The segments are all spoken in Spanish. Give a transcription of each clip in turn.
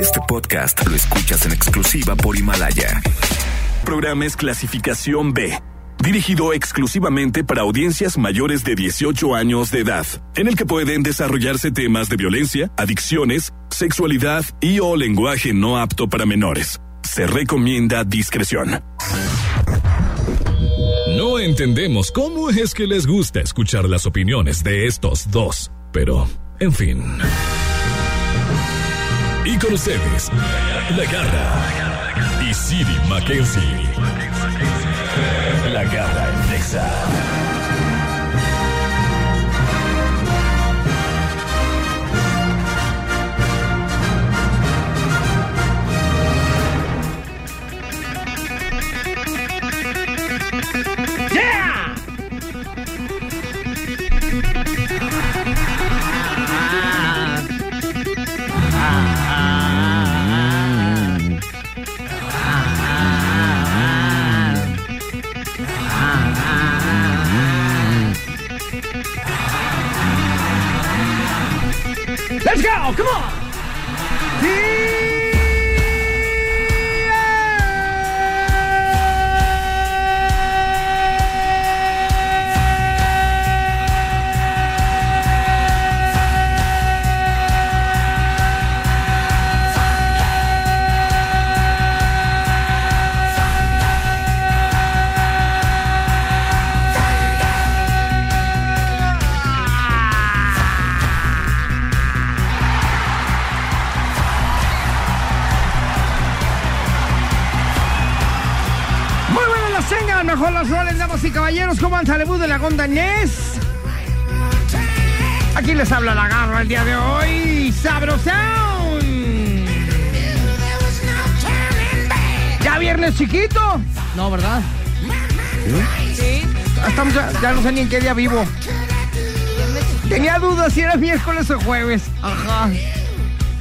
Este podcast lo escuchas en exclusiva por Himalaya. Programa es clasificación B, dirigido exclusivamente para audiencias mayores de 18 años de edad, en el que pueden desarrollarse temas de violencia, adicciones, sexualidad y o lenguaje no apto para menores. Se recomienda discreción. No entendemos cómo es que les gusta escuchar las opiniones de estos dos, pero, en fin. Y con ustedes, La Garra y Siri Mackenzie. La Garra en Nexa. Let's go! Come on! Al Talebú de la Gonda Inés. Aquí les habla la garra el día de hoy, Sabrosound. ¿Ya viernes chiquito? No, ¿verdad? Sí. Ya, estamos- ya- ya no sé ni en qué día vivo. Tenía dudas si era miércoles o jueves. Ajá.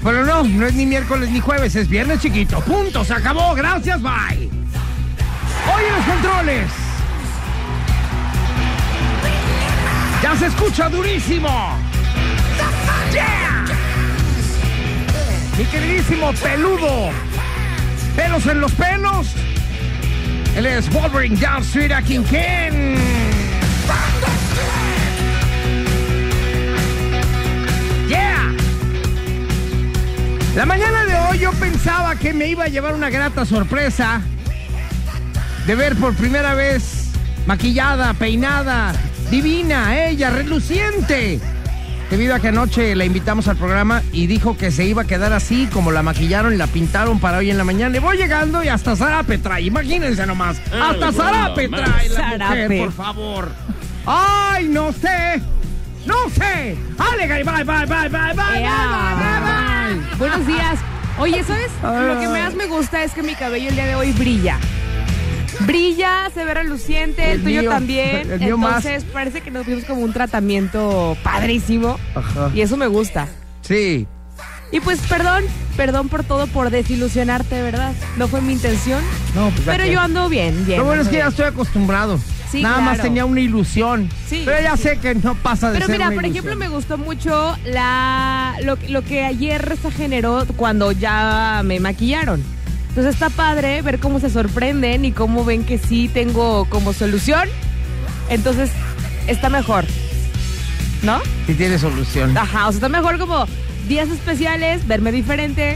Pero no, no es ni miércoles ni jueves, es viernes chiquito. Punto, se acabó. Gracias, bye. Hoy en los controles. Ya se escucha durísimo. Yeah. Mi queridísimo peludo. Pelos en los pelos. Él es Wolverine Down Street a King Ken. Yeah. La mañana de hoy yo pensaba que me iba a llevar una grata sorpresa de ver por primera vez maquillada, peinada, divina, ella, reluciente. Debido a que anoche la invitamos al programa y dijo que se iba a quedar así como la maquillaron y la pintaron para hoy en la mañana. Le voy llegando y hasta zarape trae, imagínense nomás. Hasta zarape trae la Zarape. mujer, por favor. Ay, no sé. No sé. Ale, bye, bye, bye, bye, bye, bye, bye, bye, bye. Buenos días. Oye, ¿sabes? Lo que más me gusta es que mi cabello el día de hoy brilla. Brilla, se ve reluciente, el, El tuyo mío, también. el mío más. Entonces parece que nos vimos como un tratamiento padrísimo. Ajá. Y eso me gusta. Sí. Y pues perdón, perdón por todo, por desilusionarte, ¿verdad? No fue mi intención. No, pues, Pero yo ando bien, bien. Lo bueno es que ya estoy acostumbrado. Sí, Nada más tenía una ilusión. Sí, Pero ya sí. sé que no pasa de Pero ser mira, una por ilusión. ejemplo, me gustó mucho la lo, lo que ayer se generó cuando ya me maquillaron. Entonces está padre ver cómo se sorprenden y cómo ven que sí tengo como solución. Entonces está mejor. ¿No? Sí tiene solución. Ajá, o sea, está mejor como días especiales, verme diferente.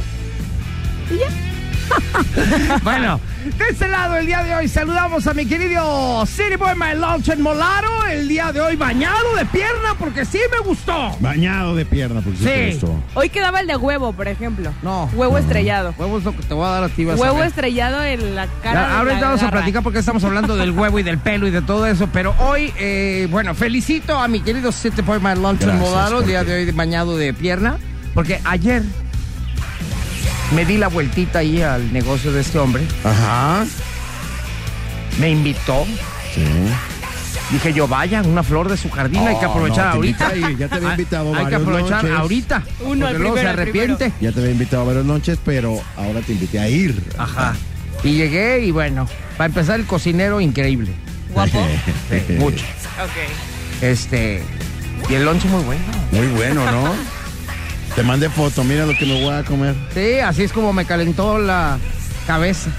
Y ya. Bueno, de este lado el día de hoy saludamos a mi querido City Boy My Lunch en Molaro. El día de hoy bañado de pierna porque sí me gustó. Bañado de pierna, porque sí. Sí. te gustó. Hoy quedaba el de huevo, por ejemplo. No. Huevo estrellado. Huevo es lo que te voy a dar a ti. vas a Huevo estrellado en la cara. Ya, de ahora la vamos a platicar porque estamos hablando del huevo y del pelo y de todo eso. Pero hoy, eh, bueno, felicito a mi querido City Boy My Lunch en Gracias, Molaro. El día de hoy bañado de pierna. Porque ayer me di la vueltita ahí al negocio de este hombre. Ajá. Me invitó. Sí. Dije yo, vaya, una flor de su jardín, hay que Oh, aprovechar no, te ahorita. invita ahí, ya te había invitado Hay que aprovechar noches. ahorita. Uno, porque el luego se primero, arrepiente. Ya te había invitado varias noches, pero ahora te invité a ir. Ajá. Y llegué y bueno, para empezar el cocinero increíble. Guapo. Sí, mucho. ok. Este. Y el lunch muy bueno. Muy bueno, ¿no? Te mandé foto, mira lo que me voy a comer. Sí, así es como me calentó la cabeza.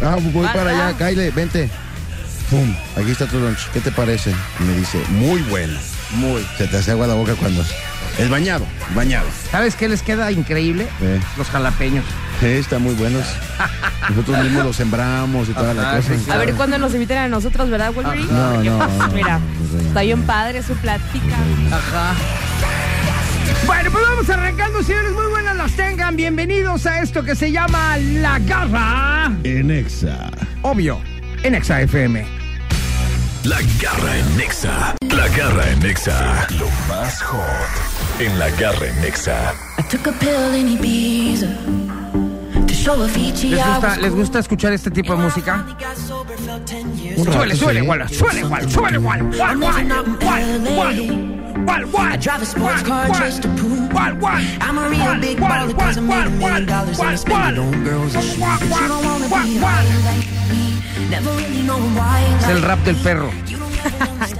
Ah, voy Ah, para ah. allá, Kyle, vente. Pum, aquí está tu lunch. ¿Qué te parece? Y me dice, muy bueno, muy. Se te hace agua la boca cuando... Es bañado, bañado. ¿Sabes qué les queda increíble? Eh. Los jalapeños. Sí, están muy buenos. Nosotros mismos los sembramos y toda la Ajá, cosa. sí, A ver cuándo nos invitan a nosotros, ¿verdad, Wolverine? No, no, pues, no, Mira, no, no, está bien padre su plática. Ajá. Bueno, pues vamos arrancando, señores. Muy buenas las tengan. Bienvenidos a esto que se llama La Garra. En Exa. Obvio, en Exa FM. La garra en Nexa. La garra en Nexa. Lo más hot en la garra en Nexa. I took a pill in Ibiza to show a Fiji ¿Les I gusta, ¿Les gusta escuchar este tipo de música? Suele, suele, igual, suele, igual, suele, igual. Gual, gual, gual, gual. Gual, gual. I drive a sports car gual, just to prove gual, gual. I'm a real Gual, big gual, baller 'cause I gual, made a gual, million dollars and I gual, spend it on girls and shoes. Gual, But you don't wanna gual, be gual. high like me, never really knowing why. Es el rap del perro.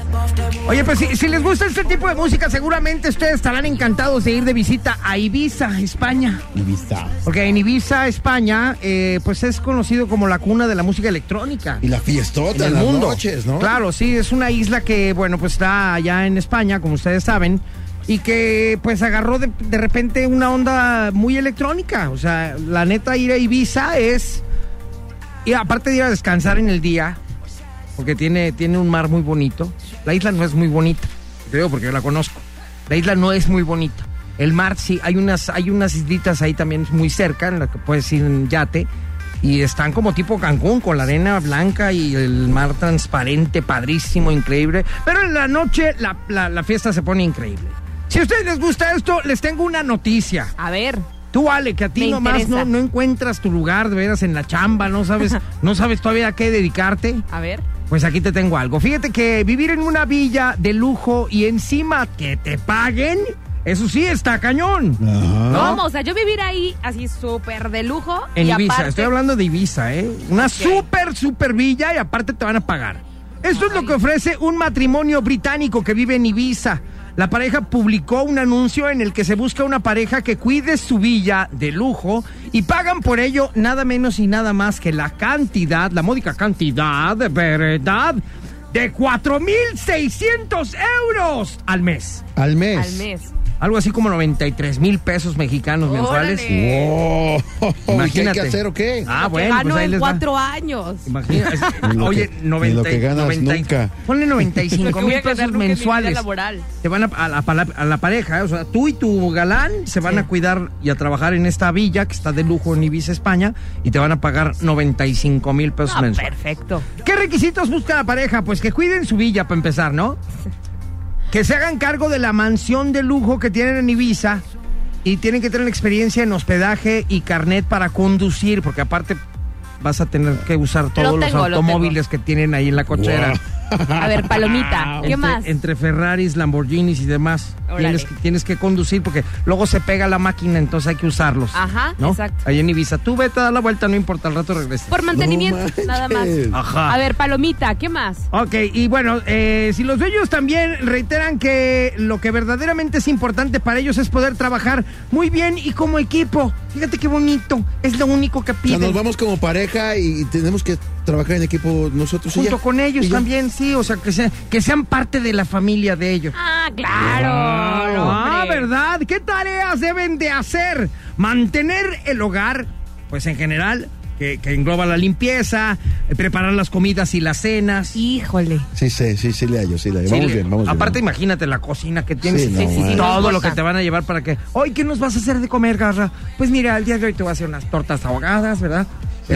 Oye, pues si, si les gusta este tipo de música, seguramente ustedes estarán encantados de ir de visita a Ibiza, España. Ibiza. Porque en Ibiza, España, eh, pues es conocido como la cuna de la música electrónica. Y la fiestota en el las mundo. noches, ¿no? Claro, sí, es una isla que, bueno, pues está allá en España, como ustedes saben, y que pues agarró de, de repente una onda muy electrónica. O sea, la neta ir a Ibiza es, y aparte de ir a descansar en el día, porque tiene, tiene un mar muy bonito, la isla no es muy bonita, creo porque yo la conozco. La isla no es muy bonita. El mar sí, hay unas, hay unas islitas ahí también muy cerca en las que puedes ir en yate. Y están como tipo Cancún, con la arena blanca y el mar transparente, padrísimo, increíble. Pero en la noche la, la- la fiesta se pone increíble. Si a ustedes les gusta esto, les tengo una noticia. A ver, Tú, Ale, que a ti nomás no, no encuentras tu lugar de veras en la chamba, no sabes, no sabes todavía a qué dedicarte. a ver. Pues aquí te tengo algo. Fíjate que vivir en una villa de lujo y encima que te paguen, eso sí está cañón. Ajá. ¿Cómo? O sea, yo vivir ahí así súper de lujo. En y Ibiza, aparte- estoy hablando de Ibiza, ¿eh? Una súper, súper villa y aparte te van a pagar. Esto es lo que ofrece un matrimonio británico que vive en Ibiza. La pareja publicó un anuncio en el que se busca una pareja que cuide su villa de lujo y pagan por ello nada menos y nada más que la cantidad, la módica cantidad, de verdad, de 4.600 euros al mes. Al mes. Al mes. Algo así como 93 mil pesos mexicanos mensuales. Wow. ¿Qué hay Imagínate. que hacer o qué? Ah, Lo que bueno, gano pues ahí en les va. cuatro años. Imagina, es- Ni lo oye, que- 90, ni lo que ganas 90 nunca. Ponle Lo 95 que voy mil pesos mensuales. laboral. Te van a, a la, a la- a la pareja, o sea, tú y tu galán se van Sí. a cuidar y a trabajar en esta villa que está de lujo en Ibiza, España, y te van a pagar 95 mil pesos Ah, mensuales. perfecto. ¿Qué requisitos busca la pareja? Pues que cuiden su villa para empezar, ¿no? Que se hagan cargo de la mansión de lujo que tienen en Ibiza y tienen que tener experiencia en hospedaje y carnet para conducir, porque aparte vas a tener que usar todos los tengo, automóviles que tienen ahí en la cochera. A ver, palomita. ¿Qué Entre, más? entre Ferraris, Lamborghinis y demás. Tienes que, tienes que conducir porque luego se pega la máquina, entonces hay que usarlos. Ajá, ¿no? exacto. Ahí en Ibiza. Tú vete a dar la vuelta, no importa, al rato regresas. Por mantenimiento, nada más. Ajá. A ver, palomita, ¿qué más? Ok, y bueno, eh, si los dueños también reiteran que lo que verdaderamente es importante para ellos es poder trabajar muy bien y como equipo. Fíjate qué bonito, es lo único que O sea, piden. nos vamos como pareja y tenemos que trabajar en equipo nosotros Junto con ellos también, sí, o sea, que, sea- que sean parte de la familia de ellos. Ah, claro. Ah. ¿verdad? ¿Qué tareas deben de hacer? Mantener el hogar, pues en general, que, que engloba la limpieza, eh, preparar las comidas y las cenas. Híjole. Sí, sí, sí, sí le hallo, sí le hallo. Sí, Vamos le- bien, vamos bien. Aparte, imagínate la cocina que tienes. Sí, no, Sí, todo lo que te van a llevar para que. Hoy, ¿qué nos vas a hacer de comer, Garra? Pues mira, el día de hoy te voy a hacer unas tortas ahogadas, ¿verdad?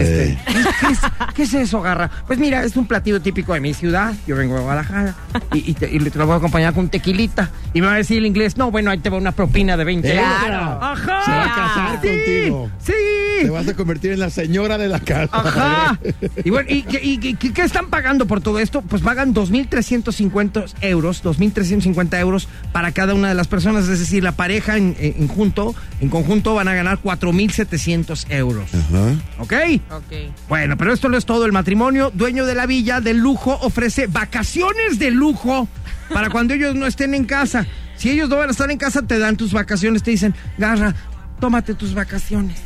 Este, ¿qué, es, qué es eso, Garra? Pues mira, es un platillo típico de mi ciudad. Yo vengo de Guadalajara. Y, y te, y te lo voy a acompañar con tequilita. Y me va a decir el inglés, no, bueno, ahí te va una propina de 20 euros. Claro. Ajá. Se va a casar sí, contigo. Sí. Te vas a convertir en la señora de la casa. Ajá. Y bueno, ¿y, qué- y qué- qué están pagando por todo esto? Pues pagan 2.350 euros, 2.350 euros para cada una de las personas. Es decir, la pareja en, en- en junto, en conjunto van a ganar 4.700 euros. Ajá. ¿Ok? Ok. Bueno, pero esto no es todo. El matrimonio, dueño de la villa del lujo, ofrece vacaciones de lujo para cuando ellos no estén en casa. Si ellos no van a estar en casa, te dan tus vacaciones, te dicen, Garra, tómate tus vacaciones.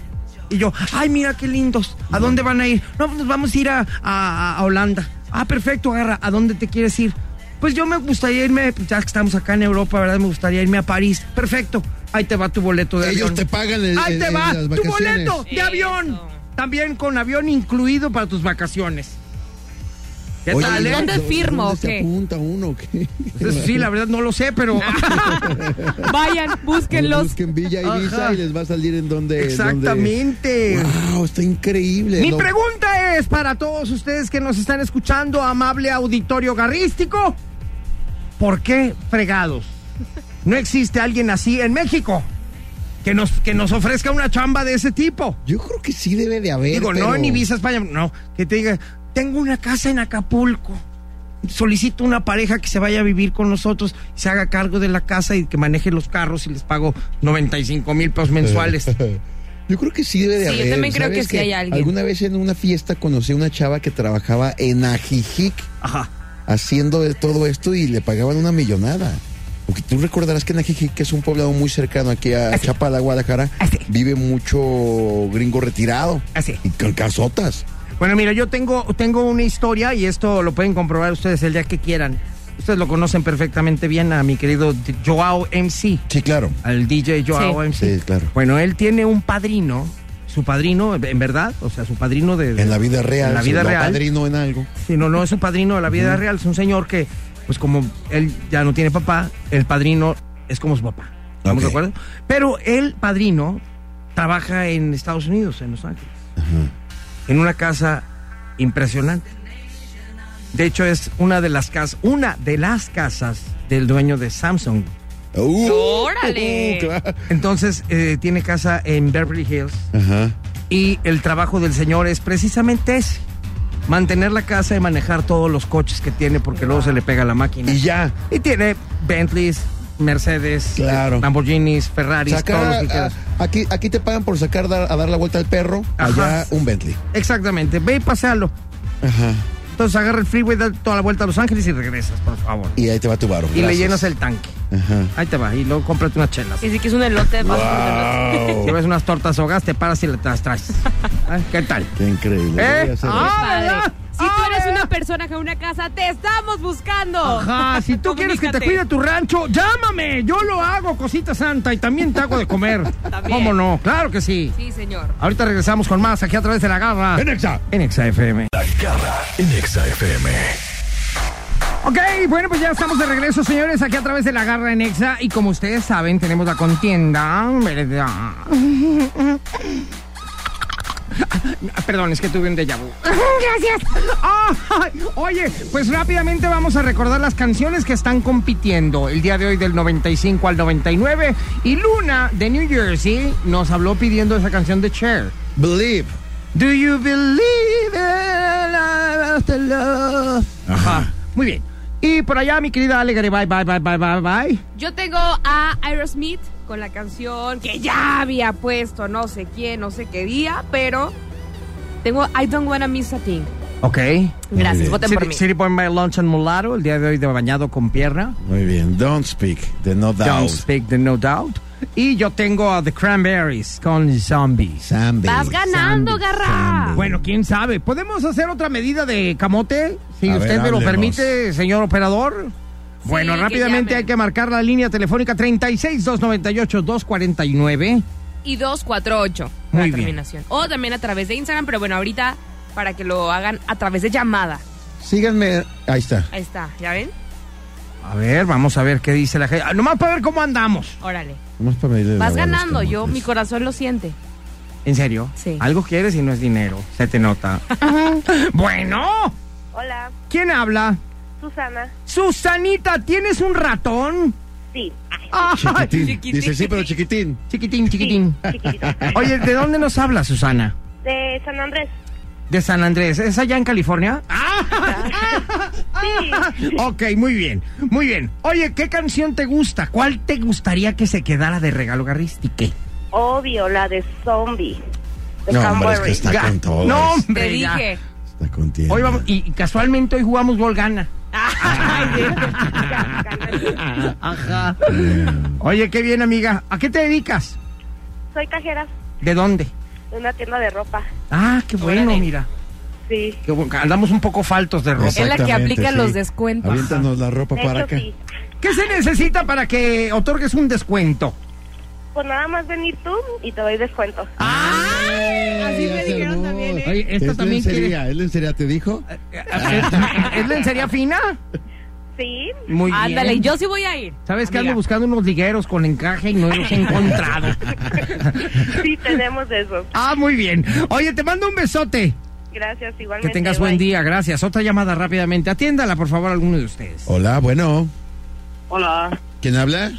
Y yo, ay, mira qué lindos. ¿A dónde van a ir? No, pues nos vamos a ir a, a- a Holanda. Ah, perfecto, Garra. ¿A dónde te quieres ir? Pues yo me gustaría irme, pues ya que estamos acá en Europa, ¿verdad? Me gustaría irme a París. Perfecto. Ahí te va tu boleto de Ellos avión. te pagan el, Ahí el- te va tu boleto de avión. También con avión incluido para tus vacaciones. ¿Qué Oye, tal, eh? ¿dónde ¿dónde firmo o se qué? apunta uno qué? Pues sí, la verdad no lo sé, pero... Vayan, búsquenlos. Busquen Villa Ibiza Ajá. y les va a salir en donde... Exactamente. Wow, está increíble. Mi No, pregunta es para todos ustedes que nos están escuchando, amable auditorio garrístico, ¿por qué fregados? No existe alguien así en México que nos, que nos ofrezca una chamba de ese tipo. Yo creo que sí debe de haber. Digo, no en Ibiza, España, no, que te diga, tengo una casa en Acapulco. Solicito una pareja que se vaya a vivir con nosotros, se haga cargo de la casa y que maneje los carros y les pago 95 mil pesos mensuales. Yo creo que sí debe de Sí, yo haber. también creo ¿Sabes que sí hay alguien. Alguna vez en una fiesta conocí a una chava que trabajaba en Ajijic Ajá. haciendo de todo esto y le pagaban una millonada. Porque tú recordarás que en Ajijic, que es un poblado muy cercano aquí a Así. Chapala, Guadalajara, Así. vive mucho gringo retirado. Así. Y con casotas. Bueno, mira, yo tengo, tengo una historia y esto lo pueden comprobar ustedes el día que quieran. Ustedes lo conocen perfectamente bien a mi querido Joao MC, Sí, claro. al DJ Joao Sí. MC. Sí, claro. Bueno, él tiene un padrino, su padrino, en verdad, o sea, su padrino de... En la vida real. En la vida real. padrino en algo. Sí, no, no es su padrino de la vida real, es un señor que, pues como él ya no tiene papá, el padrino es como su papá. ¿Estamos de acuerdo? Pero el padrino trabaja en Estados Unidos, en Los Ángeles. En una casa impresionante. De hecho, es una de las casas, una de las casas del dueño de Samsung. Uh, ¡Órale! claro. Entonces, eh, tiene casa en Beverly Hills. Ajá. Y el trabajo del señor es precisamente ese. Mantener la casa y manejar todos los coches que tiene porque luego se le pega la máquina. Y ya. Y tiene Bentleys, Mercedes, Claro. Lamborghinis, Ferraris, todos los quieras. aquí, aquí te pagan por sacar dar- a dar la vuelta al perro. Ajá. Allá un Bentley. Exactamente, ve y pasealo. Ajá. Entonces agarra el freeway, da toda la vuelta a Los Ángeles y regresas, por favor. Y ahí te va tu varo. Y le llenas el tanque. Ajá. Ahí te va. Y luego cómprate unas chelas. Y sí que es un elote. vas por un elote. Wow. Si ves unas tortas ahogadas, te paras y las traes. Ay, ¿Qué tal? Qué increíble. ¿Eh? A Ah. Si tú eres una persona con una casa, te estamos buscando. Ajá, si tú quieres que te cuide tu rancho, llámame. Yo lo hago, cosita santa, y también te hago de comer. También. ¿Cómo no? Claro que sí. Sí, señor. Ahorita regresamos con más aquí a través de la garra. En Exa. En Exa FM. La garra en Exa FM. Ok, bueno, pues ya estamos de regreso, señores, aquí a través de la garra en Exa. Y como ustedes saben, tenemos la contienda, ¿verdad? Ah, Perdón, es que tuve un déjà vu. Gracias. Oye, pues rápidamente vamos a recordar las canciones que están compitiendo el día de hoy del 95 al 99. Y Luna de New Jersey nos habló pidiendo esa canción de Cher. Believe. Do you believe in after love? Ajá. Muy bien. Y por allá, mi querida Ale Garibay, bye, bye, bye, bye, bye. Yo tengo a Aerosmith con la canción que ya había puesto no sé quién, no sé qué día, pero tengo I Don't Wanna Miss a Thing. Ok. Gracias, voten por mí. City Boy My Lunch and Mulatto, el día de hoy de bañado con pierna. Muy bien. Don't speak. The no doubt. Don't Speak the No Doubt. Y yo tengo a The Cranberries con Zombies. Zambi. Vas ganando, Zambi, garra. Bueno, quién sabe. ¿Podemos hacer otra medida de camote? Si A ver, usted me lo permite, señor operador. Bueno, rápidamente hay que marcar la línea telefónica 36-298-249. Y 248 Muy la bien. terminación. O también a través de Instagram, pero bueno, ahorita para que lo hagan a través de llamada. Síganme. Ahí está. Ahí está, ¿ya ven? A ver, vamos a ver qué dice la gente. Ah, Nomás para ver cómo andamos. Órale. Vamos para medirle Vas ganando, yo, mi corazón lo siente. ¿En serio? Sí. Algo quieres y no es dinero. Se te nota. bueno, Hola, ¿quién habla? Susana. Susanita, ¿tienes un ratón? Sí, Ay, Chiquitín. Chiquitín. Dice sí, pero chiquitín. chiquitín, chiquitín. chiquitito. Oye, ¿de dónde nos habla, Susana? De San Andrés. De San Andrés. ¿Es allá en California? Sí. ok, muy bien, muy bien. Oye, ¿qué canción te gusta? ¿Cuál te gustaría que se quedara de regalo garristique? Obvio, la de Zombie. De No, hombre, es que está con todo. No, hombre, Te ya. dije. Está contigo. Hoy vamos, y y casualmente hoy jugamos gol gana. Ajá. Oye, qué bien, amiga. ¿A qué te dedicas? Soy cajera ¿De dónde? de una tienda de ropa. Ah, qué bueno, Órale. mira. Sí. Qué bueno. Andamos un poco faltos de ropa. Es la que aplica sí. los descuentos. Aviéntanos la ropa De para hecho, acá. sí. ¿Qué se necesita para que otorgues un descuento? Pues nada más venir tú y te doy descuento. Así Oye, esta es también quiere. lencería, ¿es lencería, te dijo? ¿Es lencería fina? Sí. Muy bien. Ándale, yo sí voy a ir. ¿Sabes que ando buscando unos ligueros con encaje y no los he encontrado? Sí, tenemos eso. ah, muy bien. Oye, te mando un besote. Gracias, igualmente. Que tengas buen bye. día, gracias. Otra llamada rápidamente. Atiéndala, por favor, alguno de ustedes. Hola, bueno. Hola, ¿Quién habla?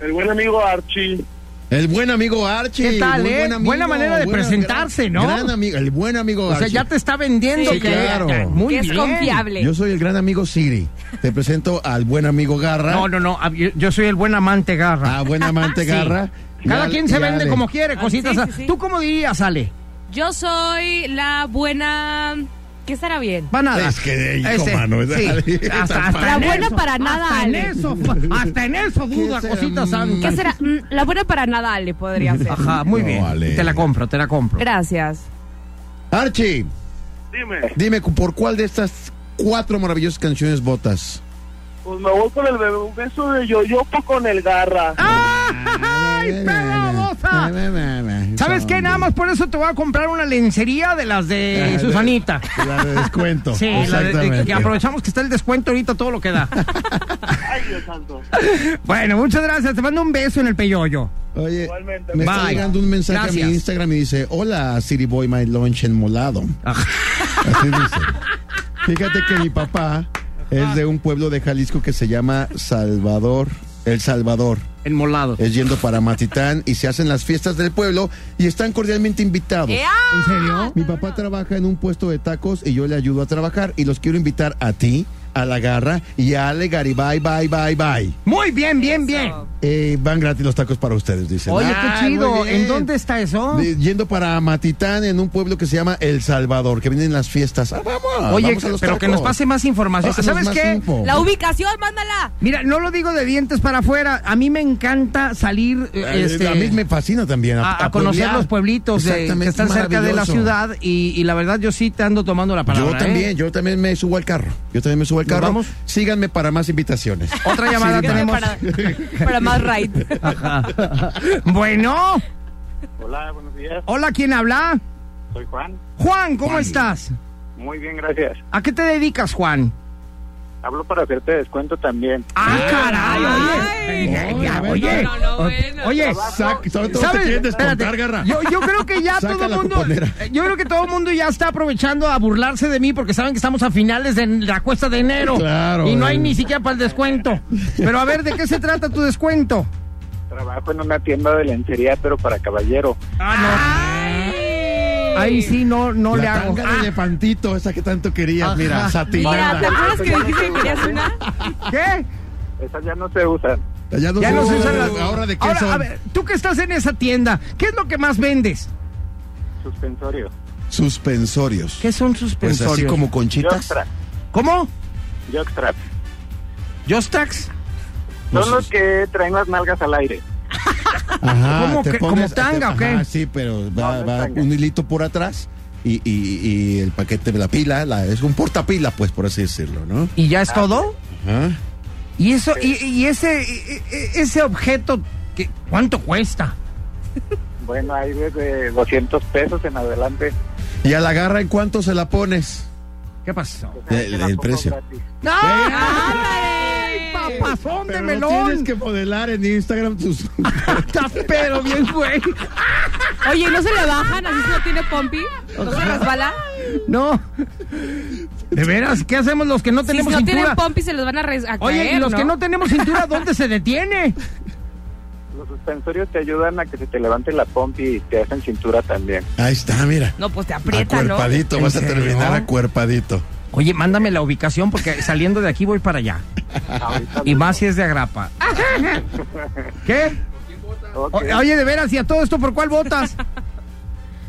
el buen amigo Archie. El buen amigo Archie. ¿Qué tal, eh? buen amigo, Buena manera de buena- presentarse, gran- ¿no? Gran amigo, el buen amigo O sea, Archie. ya te está vendiendo Sí, que claro. muy que es bien. confiable. Yo soy el gran amigo Siri. Te presento al buen amigo Garra. No, no, no. Yo, soy el buen amante garra. A buen amante Sí. Garra. Cada quien se vende como quiere, cositas. sí, sí, sí. ¿Tú cómo dirías, Ale? Yo soy la buena. ¿Qué estará bien? Va nada. Es que, hijo, Ese, mano, sí. Hasta, hasta La en buena eso, para nada, Hasta en eso, hasta en eso duda, será? cositas Mm. santas. ¿Qué será? Mm, La buena para nada, Ale, podría ser. Ajá, muy No, bien. Ale. Te la compro, te la compro. Gracias. Archie, Dime, dime, ¿por cuál de estas cuatro maravillosas canciones votas? pues me voy con el bebé- beso de Yoyopo con el garra. ¡Ay, ¿Sabes qué? Nada más por eso te voy a comprar una lencería de las de Susanita. La de descuento. Sí, la de- de- Exactamente. que aprovechamos que está el descuento ahorita todo lo que da. Ay, Dios santo. bueno, muchas gracias. Te mando un beso en el peyoyo. Oye, Igualmente. me está llegando un mensaje a mi Instagram y dice, hola, City Boy, my lunch enmolado. Ajá. Así dice. Fíjate que mi papá es de un pueblo de Jalisco que se llama Salvador, El Salvador. Enmolado. Es yendo para Matitán y se hacen las fiestas del pueblo y están cordialmente invitados. ¡Ea! ¿En serio? Mi papá trabaja en un puesto de tacos y yo le ayudo a trabajar y los quiero invitar a ti, a la garra y a Ale Garibay, bye, bye, bye. Muy bien, bien, bien. Eh, van gratis los tacos para ustedes, dicen. Oye, Ah, qué chido. muy bien. ¿En dónde está eso? De- yendo para Matitán en un pueblo que se llama El Salvador, que vienen las fiestas. Ah, vamos, Oye, vamos a los pero que tacos. nos pase más información. Pásanos ¿Sabes más qué? info. La ubicación, mándala. Mira, no lo digo de dientes para afuera. A mí me encanta salir eh, Eh, este, a mí me fascina también. A, a, a conocer pueblear. los pueblitos de- que Exactamente, están cerca de la maravilloso. ciudad y, y la verdad yo sí te ando tomando la palabra. Yo ¿eh? también, yo también me subo al carro. Yo también me subo al ¿Nos carro. vamos? Síganme para más invitaciones. Otra llamada Sí, tenemos. Para, para más ride. Ajá. Bueno, Hola, buenos días. hola, ¿quién habla? Soy Juan. Juan, ¿cómo estás? Muy bien, gracias. ¿A qué te dedicas, Juan? Hablo para hacerte descuento también. ¡Ah, caray! Ay. Oye, Oye, ya, oye, no, no, bueno. oye, Sac- sobre todo ¿sabes? te quieren descontar, Espérate, Garra. Yo, yo creo que ya Saca todo el mundo, cuponera. yo creo que todo el mundo ya está aprovechando a burlarse de mí porque saben que estamos a finales de la cuesta de enero Claro, y no hay eh. ni siquiera para el descuento. Pero a ver, ¿de qué se trata tu descuento? Trabajo en una tienda de lencería, pero para caballero. Ahí sí no, no le la hago. tanga de Ah, elefantito, esa que tanto querías, Ajá. mira, Mira, ¿te satinada. acuerdas que dijiste que querías una? ¿Qué? Esas ya no se usan. Ya no, Ya se no se usan las. Ahora de qué Ahora, son? a ver, tú que estás en esa tienda, ¿qué es lo que más vendes? Suspensorio. Suspensorios. ¿Qué son Pues suspensorios? así como conchitas. Jockstrap. ¿Cómo? Jockstrap. ¿Jostax? Son los que traen las nalgas al aire. Ajá, ¿Cómo te que- como tanga o qué? Ajá, sí, pero va, No, no es va tanga. un hilito por atrás y, y- y el paquete de la pila, la, es un portapila, pues, por así decirlo, ¿no? ¿Y ya es todo? Ajá. ¿Y eso, y, y ese, y- y- ese objeto, ¿qué- ¿cuánto cuesta? Bueno, hay desde 200 pesos en adelante. ¿Y a la garra en cuánto se la pones? ¿Qué pasó? Sea, El- te precio. gratis. ¡Ay, papazón de Pero melón! tienes que modelar en Instagram tus... Está pero bien, güey. Oye, ¿no se le bajan? ¿Así si no tiene pompi? ¿No se resbala? No. De veras, ¿qué hacemos los que no Si tenemos no cintura? tienen pompi se les van a, res- a Oye, caer, y los que no tenemos cintura, ¿dónde se detiene? Los suspensorios te ayudan a que se te levante la pompi y te hacen cintura también. Ahí está, mira. No, pues te aprieta, ¿no? Acuerpadito, ¿En vas a terminar acuerpadito. Oye, mándame la ubicación porque saliendo de aquí voy para allá. Y más si es de agrapa. ¿Qué? Ok. O- oye, de veras, ¿y a todo esto por cuál votas?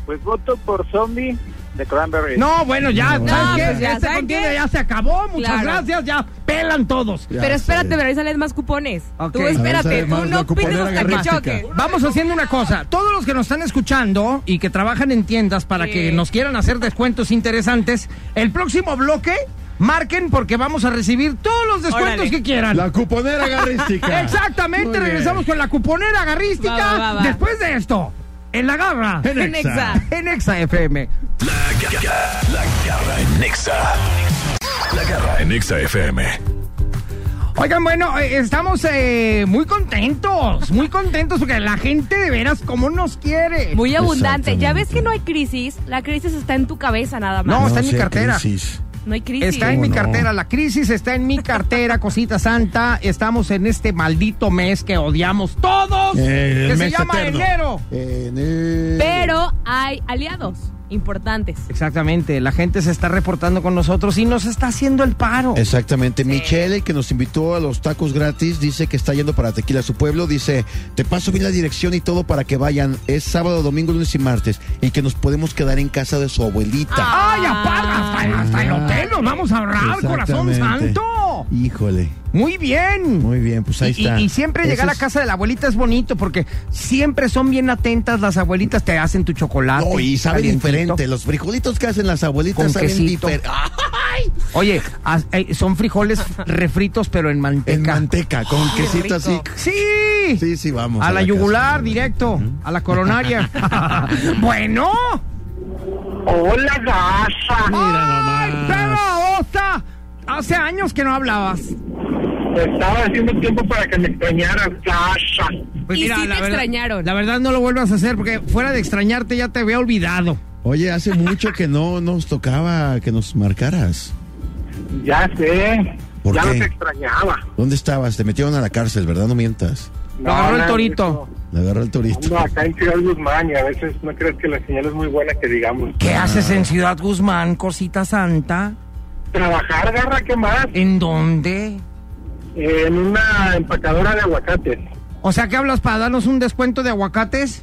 Pues voto por zombie de cranberry. No, bueno, ya, No, ¿sabes qué? pues ya, Esta ¿saben contienda qué? ya se acabó. Muchas Claro. gracias, ya pelan todos. Ya Pero espérate, sé. pero ahí salen más cupones. Ok. Tú A ver, espérate, sale tú más la no pides cuponera hasta que choque. Vamos haciendo una cosa. Todos los que nos están escuchando y que trabajan en tiendas para Sí. que nos quieran hacer descuentos interesantes, el próximo bloque, marquen porque vamos a recibir todos los descuentos Órale. que quieran. La cuponera garrística. Exactamente, Muy bien. regresamos con la cuponera garrística Va, va, va, va. después de esto. En la garra. En En Exa. Exa. En Exa FM. La garra, la garra en Nexa. La garra en Nexa FM. Oigan, bueno, eh, estamos eh, muy contentos, muy contentos porque la gente de veras como nos quiere. Muy abundante. Ya ves que no hay crisis. La crisis está en tu cabeza nada más. No, está en mi cartera. crisis. No hay crisis. Está en mi cartera, la crisis está en mi cartera, cosita santa. Estamos en este maldito mes que odiamos todos, Eh, el que se mes llama eterno. enero. Enero. Pero hay aliados importantes. Exactamente, la gente se está reportando con nosotros y nos está haciendo el paro. Exactamente. Michelle, el que nos invitó a los tacos gratis, dice que está yendo para Tequila, su pueblo. Dice, te paso bien la dirección y todo para que vayan. Es sábado, domingo, lunes y martes. Y que nos podemos quedar en casa de su abuelita. ¡Ay, apaga! Hasta, hasta el hotel nos vamos a ahorrar, corazón Exactamente. Híjole. Muy bien. Muy bien, pues ahí Y- está. Y, y siempre Eso llegar a es- casa de la abuelita es bonito porque siempre son bien atentas las abuelitas, te hacen tu chocolate. No, y sabe calientito. diferente. Los frijolitos que hacen las abuelitas Con saben diferente. Oye, eh, son frijoles refritos pero en manteca. En manteca, con qué quesito así. Sí. Sí, sí, vamos. A la yugular, directo, a la coronaria. bueno. Hola, Gasha. Mira ¡Ay, nomás. Hace años que no hablabas. Estaba haciendo tiempo para que me extrañaras, Gasha. Pues Y sí te la verdad- extrañaron. La verdad no lo vuelvas a hacer porque fuera de extrañarte ya te había olvidado. Oye, hace mucho que no nos tocaba que nos marcaras. Ya sé. ¿Por ya qué? no te extrañaba. ¿Dónde estabas? Te metieron a la cárcel, ¿verdad? No mientas. Lo agarró el torito. Le agarró el turista. Ando acá en Ciudad Guzmán y a veces no crees que la señal es muy buena que digamos. ¿Qué haces en Ciudad Guzmán, cosita santa? Trabajar, garra, ¿qué más? ¿En dónde? En una empacadora de aguacates. O sea, ¿qué hablas para darnos un descuento de aguacates?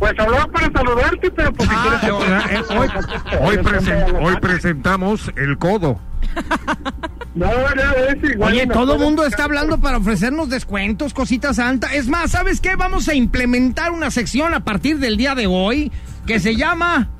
Pues hablaba para saludarte, pero pues si Ah, quieres... eh, hoy, hoy presen- hoy presentamos el codo. No, es igual. Oye, todo el mundo está hablando para ofrecernos descuentos, cosita santa. Es más, ¿sabes qué? Vamos a implementar una sección a partir del día de hoy que se llama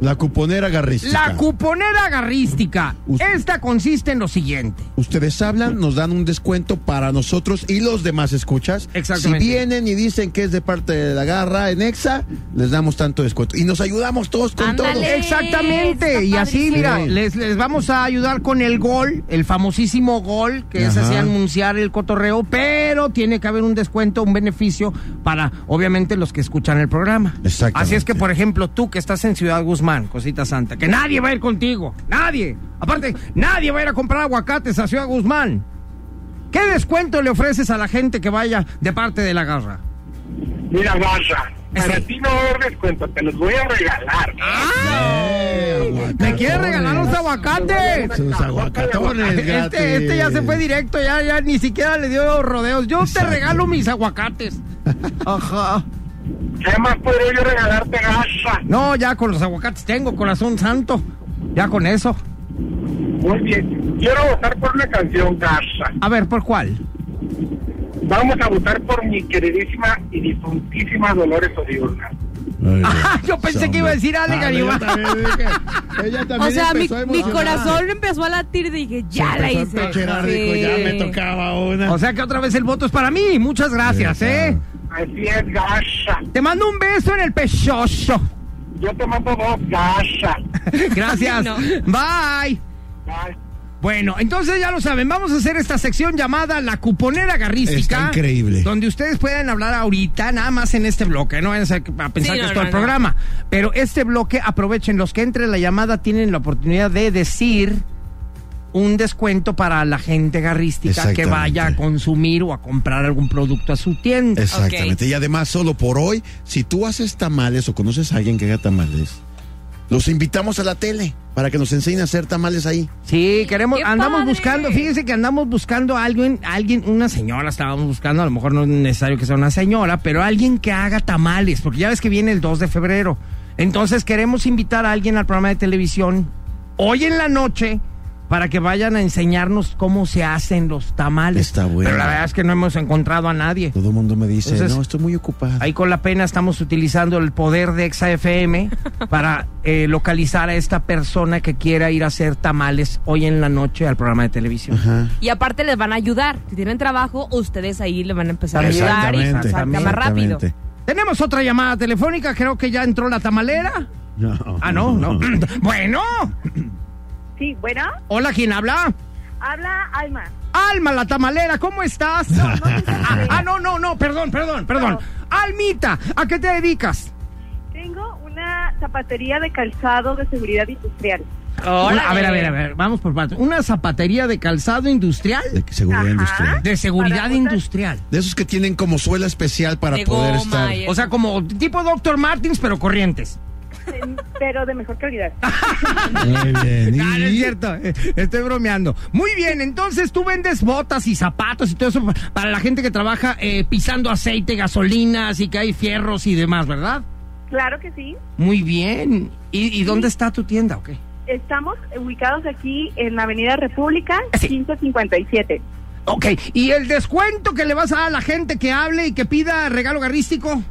La cuponera garrística. La Cuponera Garrística. Usted- Esta consiste en lo siguiente. Ustedes hablan, nos dan un descuento para nosotros y los demás escuchas. Exactamente. Si vienen y dicen que es de parte de la garra en Exa, les damos tanto descuento. Y nos ayudamos todos con Ándale. todos. Exactamente. Y así, mira, Sí. les, les vamos a ayudar con el gol, el famosísimo gol, que es así anunciar el cotorreo, pero tiene que haber un descuento, un beneficio para, obviamente, los que escuchan el programa. Exactamente. Así es que, por ejemplo, tú que estás en Ciudad Guzmán, cosita santa, que nadie va a ir contigo, nadie. Aparte, nadie va a ir a comprar aguacates a Ciudad Guzmán. ¿Qué descuento le ofreces a la gente que vaya de parte de la garra? Mira, Garra, para Sí. ti no descuento, te los voy a regalar. Eh, ¿Me quiere regalar los aguacates? Sus aguacatones. Este, este ya se fue directo, ya, ya ni siquiera le dio rodeos. Yo te regalo mis aguacates. Ajá. ¿Qué más podría yo regalarte, Garra? No, ya con los aguacates tengo, corazón santo. Ya con eso. Muy bien. Quiero votar por una canción, Garra. A ver, ¿por cuál? Vamos a votar por mi queridísima y difuntísima Dolores Odiurna. Ah, yo pensé que iba a decir Ale Garibay. O sea, mi, mi corazón empezó a latir dije, ya la hice. Sí. ya me tocaba una. O sea que otra vez el voto es para mí. Muchas gracias, Sí, ¿eh? Así es, Gasha. Te mando un beso en el pechocho. Yo te mando dos, Gasha. Gracias. No. Bye. Bye. Bueno, entonces ya lo saben, vamos a hacer esta sección llamada La Cuponera Garrística. Está increíble. Donde ustedes pueden hablar ahorita, nada más en este bloque, no vayan a pensar Sí, que no, es todo no, el no. programa. Pero este bloque, aprovechen, los que entre la llamada tienen la oportunidad de decir un descuento para la gente garrística que vaya a consumir o a comprar algún producto a su tienda. Exactamente. Y además, solo por hoy, si tú haces tamales o conoces a alguien que haga tamales, los invitamos a la tele para que nos enseñen a hacer tamales ahí. Sí, queremos, ¡Qué andamos padre! buscando, fíjense que andamos buscando a alguien, alguien, una señora estábamos buscando, a lo mejor no es necesario que sea una señora, pero alguien que haga tamales, porque ya ves que viene el 2 de febrero. Entonces queremos invitar a alguien al programa de televisión hoy en la noche para que vayan a enseñarnos cómo se hacen los tamales. Está bueno. Pero la verdad es que no hemos encontrado a nadie. Todo el mundo me dice, Entonces, no, estoy muy ocupado. Ahí con la pena estamos utilizando el poder de ExaFM para eh, localizar a esta persona que quiera ir a hacer tamales hoy en la noche al programa de televisión. Ajá. Y aparte les van a ayudar. Si tienen trabajo, ustedes ahí le van a empezar a ayudar y Exactamente, salga más rápido. Tenemos otra llamada telefónica, creo que ya entró la tamalera. No. Ah, no, no. bueno, Sí, bueno, hola, ¿quién habla? habla Alma. Alma, la tamalera, ¿cómo estás? ah, ah, no, no, no, perdón, perdón, perdón. Almita, ¿a qué te dedicas? Tengo una zapatería de calzado de seguridad industrial. Una- a ver, a ver, a ver, vamos por partes. ¿Una zapatería de calzado industrial? De seguridad Ajá. industrial. De seguridad industrial. De esos que tienen como suela especial para De poder goma estar. O sea, como tipo Dr. Martins, pero corrientes. Eh, pero de mejor calidad. Muy bien. Ah, no es Y- cierto, eh, estoy bromeando. Muy bien, entonces tú vendes botas y zapatos y todo eso pa- para la gente que trabaja eh, pisando aceite, gasolina, así que hay fierros y demás, ¿verdad? Claro que sí. Muy bien. ¿Y, y dónde está tu tienda? Ok. Estamos ubicados aquí en la Avenida República, Sí. 1557. Ok, ¿y el descuento que le vas a dar a la gente que hable y que pida regalo garrístico?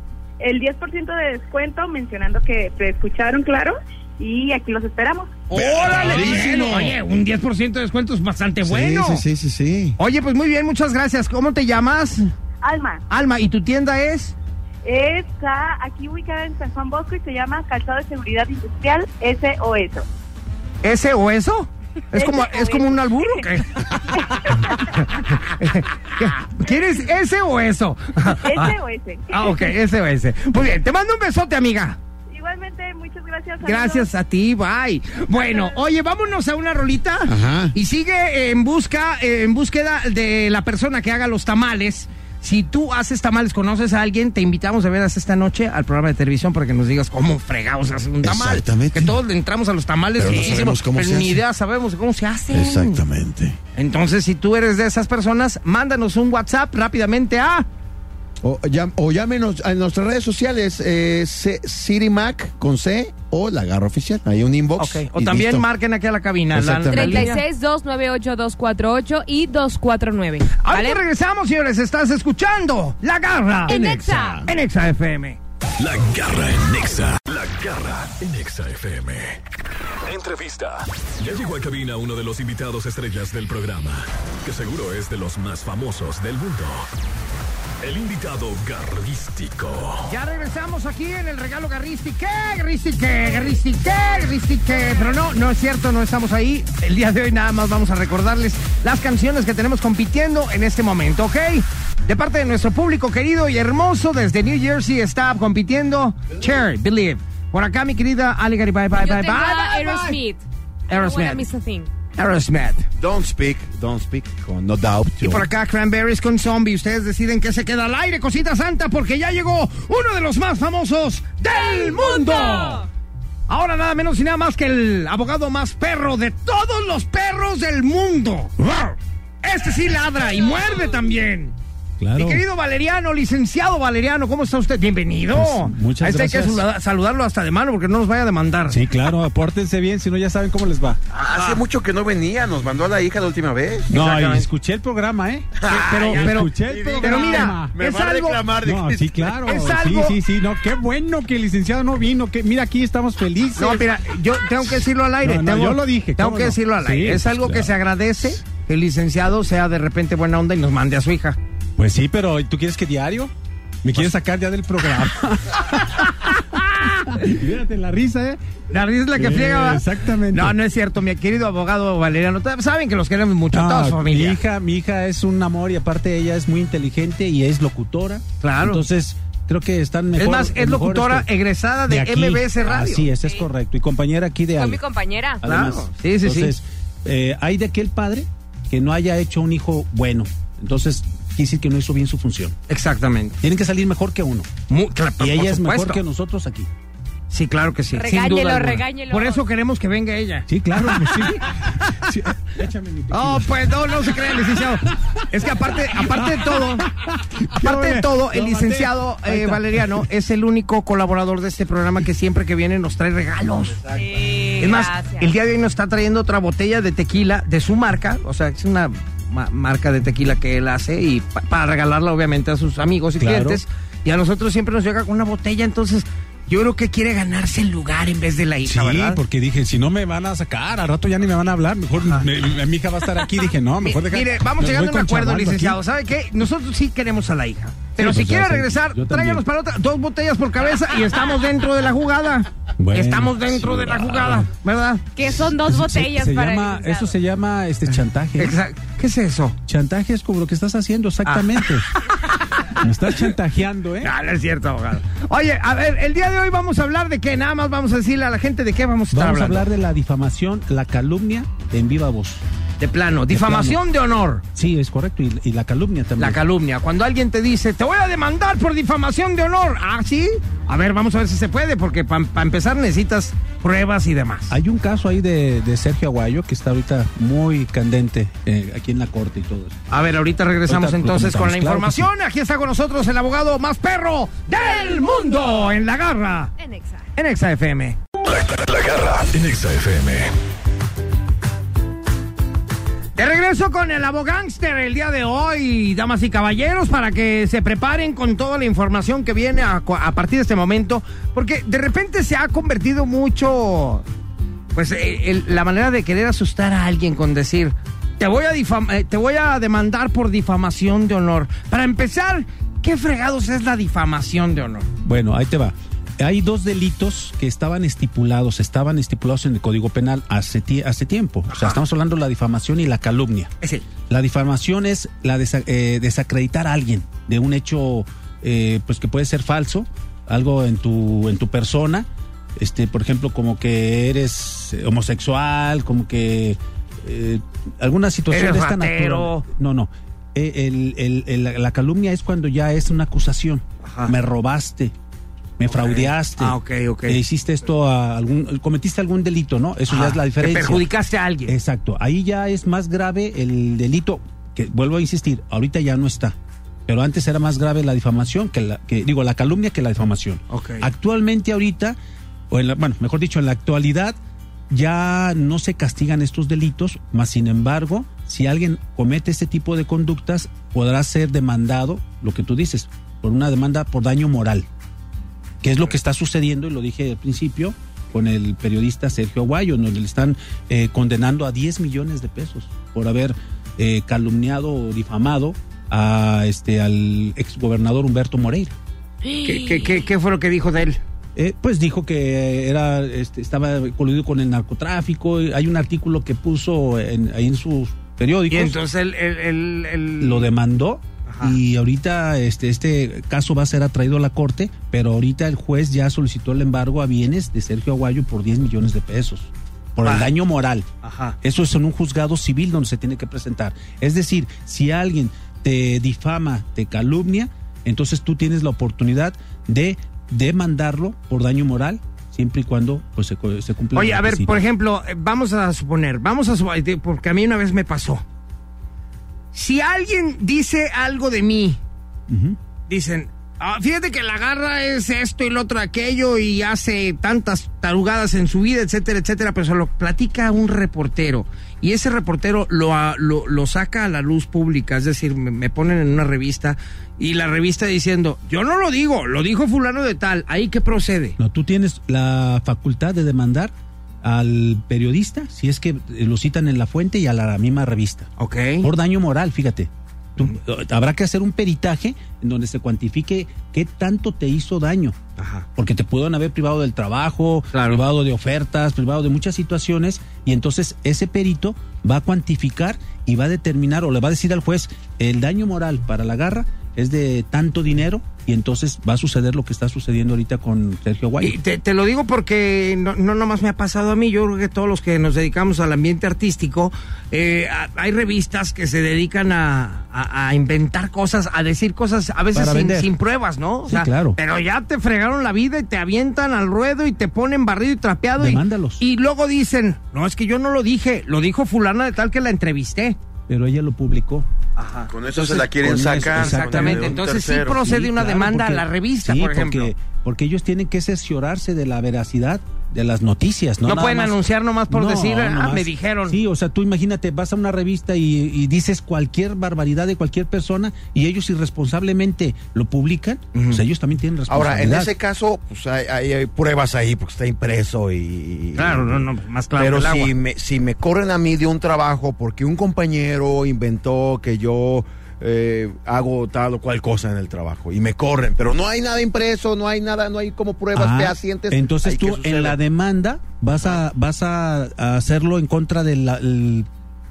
El 10% de descuento, mencionando que te escucharon, claro, y aquí los esperamos. ¡Órale! Bien! Oye, un 10% de descuento es bastante Sí, bueno. Sí, sí, sí, sí. Oye, pues muy bien, muchas gracias. ¿Cómo te llamas? Alma, Alma, ¿y tu tienda es? está aquí ubicada en San Juan Bosco y se llama Calzado de Seguridad Industrial SOS. ¿Ese o eso? ¿Es Ese como, o ¿Es como un albur o qué? ¿Quieres ese o eso? SOS. Ah, ok, ese o ese. Muy bien, te mando un besote, amiga. Igualmente, muchas gracias. Gracias a ti, bye. Bueno, oye, vámonos a una rolita. Ajá. Y sigue en busca, eh, en búsqueda de la persona que haga los tamales. Si tú haces tamales, conoces a alguien, te invitamos de veras esta noche al programa de televisión para que nos digas cómo fregados se hace un tamal. Exactamente. Que todos entramos a los tamales Pero no y sabemos cómo pero se ni hace. idea sabemos cómo se hacen. Exactamente. Entonces, si tú eres de esas personas, mándanos un WhatsApp rápidamente a O, llam- o llámenos a nuestras redes sociales, eh, C- City Mac con C o la garra oficial. Hay un inbox. Ok, O también listo. marquen aquí a la cabina. La, la Exactamente. línea. 36 298 248 y 249. Ahora ¿Vale? que regresamos, señores, estás escuchando La Garra En Exa. en Exa FM. La garra en Nexa. La garra en Nexa FM. Entrevista. Ya llegó a cabina uno de los invitados estrellas del programa, que seguro es de los más famosos del mundo. El invitado garrístico. Ya regresamos aquí en el regalo Garristique, Garristique, Garristique, Garristique. Pero no, no es cierto, no estamos ahí. El día de hoy nada más vamos a recordarles las canciones que tenemos compitiendo en este momento, ¿ok? De parte de nuestro público querido y hermoso desde New Jersey está compitiendo Cher, Believe. Por acá, mi querida Ali Gary, bye, bye, Yo bye, tengo bye, a bye, bye. Aerosmith. Aerosmith. Miss a Thing. Aerosmith. Don't speak, don't speak, con no doubt. Y por acá, Cranberries con Zombie. Ustedes deciden que se queda al aire, cosita santa, porque ya llegó uno de los más famosos del mundo. Ahora nada menos y nada más que el abogado más perro de todos los perros del mundo. Este sí ladra y muerde también. Claro. Mi querido Valeriano, licenciado Valeriano, ¿cómo está usted? Bienvenido. Pues, muchas a este hay que gracias. saluda- saludarlo hasta de mano porque no nos vaya a demandar. Sí, claro, apórtense bien, si no ya saben cómo les va. Hace mucho que no venía, nos mandó a la hija la última vez. No, y escuché el programa, ¿eh? pero, pero, escuché el pero mira, es algo, No, sí, claro. Es sí, algo- sí, sí, no, qué bueno que el licenciado no vino, que mira, aquí estamos felices. No, mira, yo tengo que decirlo al aire. No, no, tengo, yo lo dije, Tengo ¿cómo que no? decirlo al Sí, aire. Es pues, algo que se agradece que el licenciado sea de repente buena onda y nos mande a su hija. Pues sí, pero ¿tú quieres que diario? ¿Me quieres sacar ya del programa? Fíjate la risa, ¿eh? La risa es la que Eh, friega. ¿va? exactamente. No, no es cierto, mi querido abogado Valeriano. Saben que los queremos mucho, a No, toda su mi familia. hija, mi hija es un amor y aparte ella es muy inteligente y es locutora. Claro. Entonces, creo que están mejor. es más, es locutora que- egresada de, aquí. MBS Radio. Así es, es Sí. correcto. Y compañera aquí de Ale. mi compañera. Además. Claro. Sí, sí, sí. Entonces, eh, hay de aquel padre que no haya hecho un hijo bueno. Entonces, quiere decir que no hizo bien su función. Exactamente. Tienen que salir mejor que uno. Mu- claro, Y ella es mejor que nosotros aquí. Sí, claro que sí. sin Regáñelo, duda regáñelo. Por eso queremos que venga ella. Sí, claro, pues sí. Sí, Échame mi tequila. Oh, pues no, no se crea, licenciado. Es que aparte, aparte de todo, aparte de todo, el licenciado eh. Valeriano es el único colaborador de este programa que siempre que viene nos trae regalos. Sí, Es más, gracias. el día de hoy nos está trayendo otra botella de tequila de su marca, o sea, es una ma- marca de tequila que él hace y pa- para regalarla obviamente a sus amigos y Claro. clientes. Y a nosotros siempre nos llega con una botella, entonces yo creo que quiere ganarse el lugar en vez de la Sí, hija, ¿verdad? porque dije, si no me van a sacar, al rato ya ni me van a hablar, mejor me- mi, mi hija va a estar aquí. Dije, no, mejor Mi- deja. Mire, vamos me llegando a un acuerdo, licenciado. aquí. ¿Sabe qué? Nosotros sí queremos a la hija. Pero Sí, si pues, quiere regresar, tráiganos para otra. Dos botellas por cabeza y estamos dentro de la jugada. Bueno, estamos dentro sí, de la jugada, ¿verdad? Que son dos Se- botellas se para el llama. Eso se llama este chantaje. Exacto. ¿Qué es eso? Chantaje es como lo que estás haciendo, exactamente. Me estás chantajeando, ¿eh? Ah, no es cierto, abogado. Oye, a ver, el día de hoy vamos a hablar de qué, nada más vamos a decirle a la gente de qué vamos a estar Vamos a hablar de la difamación, la calumnia en viva voz. De plano, difamación de honor. Sí, es correcto. Y, y la calumnia también. La calumnia. Cuando alguien te dice, te voy a demandar por difamación de honor. Ah, sí. A ver, vamos a ver si se puede, porque para empezar necesitas pruebas y demás. Hay un caso ahí de, de Sergio Aguayo que está ahorita muy candente eh, aquí en la corte y todo eso. A ver, ahorita regresamos Ahorita entonces con la claro información. Aquí está con nosotros el abogado más perro del mundo en la garra. En Exa. En Exa FM. La, la garra en Exa FM. De regreso con el abogánster el día de hoy, damas y caballeros, para que se preparen con toda la información que viene a, partir de este momento, porque de repente se ha convertido mucho, pues, eh, la manera de querer asustar a alguien con decir, te voy, a eh, te voy a demandar por difamación de honor. Para empezar, ¿qué fregados es la difamación de honor? Bueno, ahí te va. Hay dos delitos que estaban estipulados, estaban estipulados en el Código Penal hace, tie- hace tiempo. O sea, estamos hablando de la difamación y la calumnia. Ese. La difamación es la desa- eh, desacreditar a alguien de un hecho eh, pues que puede ser falso, algo en tu en tu persona, este por ejemplo como que eres eh, homosexual, como que eh, alguna situación Eres de esta. No, no. El- el- la calumnia es cuando ya es una acusación. Ajá. Me robaste, me fraudeaste. Ah, ok, ok. eh, hiciste esto a algún cometiste algún delito, ¿no? Eso ya es la diferencia. perjudicaste a alguien. Exacto, ahí ya es más grave el delito, que vuelvo a insistir, ahorita ya no está. Pero antes era más grave la difamación que la, que digo, la calumnia que la difamación. Actualmente ahorita, o en la- bueno, mejor dicho, en la actualidad ya no se castigan estos delitos, más sin embargo, si alguien comete este tipo de conductas, podrá ser demandado, lo que tú dices, por una demanda por daño moral, que es lo que está sucediendo, y lo dije al principio, con el periodista Sergio Aguayo, donde le están eh, condenando a 10 millones de pesos por haber eh, calumniado o difamado a este al exgobernador Humberto Moreira. ¿Qué, qué- qué- qué fue lo que dijo de él? Eh, pues dijo que era este, estaba coludido con el narcotráfico. y Hay un artículo que puso en- ahí en sus Y periódicos. entonces el- el- el- lo demandó Ajá. y ahorita este, este caso va a ser atraído a la corte, pero ahorita el juez ya solicitó el embargo a bienes de Sergio Aguayo por 10 millones de pesos por el daño moral. Ajá. Eso es en un juzgado civil donde se tiene que presentar. Es decir, si alguien te difama, te calumnia, entonces tú tienes la oportunidad de demandarlo por daño moral, siempre y cuando pues, se, se cumpla. Oye, a ver, por ejemplo, eh, vamos a suponer, vamos a suponer, porque a mí una vez me pasó. Si alguien dice algo de mí, dicen, "Ah, fíjate que la garra es esto y lo otro aquello y hace tantas tarugadas en su vida, etcétera, etcétera, pero se lo platica un reportero y ese reportero lo, a- lo, lo saca a la luz pública, es decir, me, me ponen en una revista y la revista diciendo, yo no lo digo, lo dijo fulano de tal, ahí que procede. No, tú tienes la facultad de demandar al periodista si es que eh, lo citan en la fuente y a la misma revista. Ok. Por daño moral, fíjate. Tú- habrá que hacer un peritaje en donde se cuantifique qué tanto te hizo daño. Ajá. Porque te pudieron haber privado del trabajo, Claro. privado de ofertas, privado de muchas situaciones, y entonces ese perito va a cuantificar y va a determinar o le va a decir al juez el daño moral para la garra es de tanto dinero y entonces va a suceder lo que está sucediendo ahorita con Sergio Guayo. Y te, te lo digo porque no, no nomás me ha pasado a mí, yo creo que todos los que nos dedicamos al ambiente artístico, eh, a- hay revistas que se dedican a, a- a inventar cosas, a decir cosas a veces sin, pruebas, ¿no? O Sí, claro. Pero ya te fregaron la vida y te avientan al ruedo y te ponen barrido y trapeado. y-. Y, luego dicen, no, es que yo no lo dije, lo dijo fulana de tal que la entrevisté. Pero ella lo publicó. Ajá. Con eso se la quieren eso, sacar. Exactamente, entonces sí procede una claro, demanda porque- a la revista, sí, por ejemplo. Porque, porque ellos tienen que cerciorarse de la veracidad de las noticias, ¿no? No, Nada pueden más- anunciar nomás por No, decir, ah, nomás. me dijeron. Sí, o sea, tú imagínate, vas a una revista y, y dices cualquier barbaridad de cualquier persona y ellos irresponsablemente lo publican, pues ellos también tienen Ahora, responsabilidad. en ese caso, pues hay, hay- hay pruebas ahí porque está impreso y... Claro, no, no, más claro Pero que el agua. si me, si me corren a mí de un trabajo porque un compañero inventó que yo eh, hago tal o cual cosa en el trabajo y me corren, pero no hay nada impreso, no hay nada, no hay como pruebas Ah, fehacientes. Entonces Ahí, ¿qué tú en la demanda vas a vas a, hacerlo en contra de la,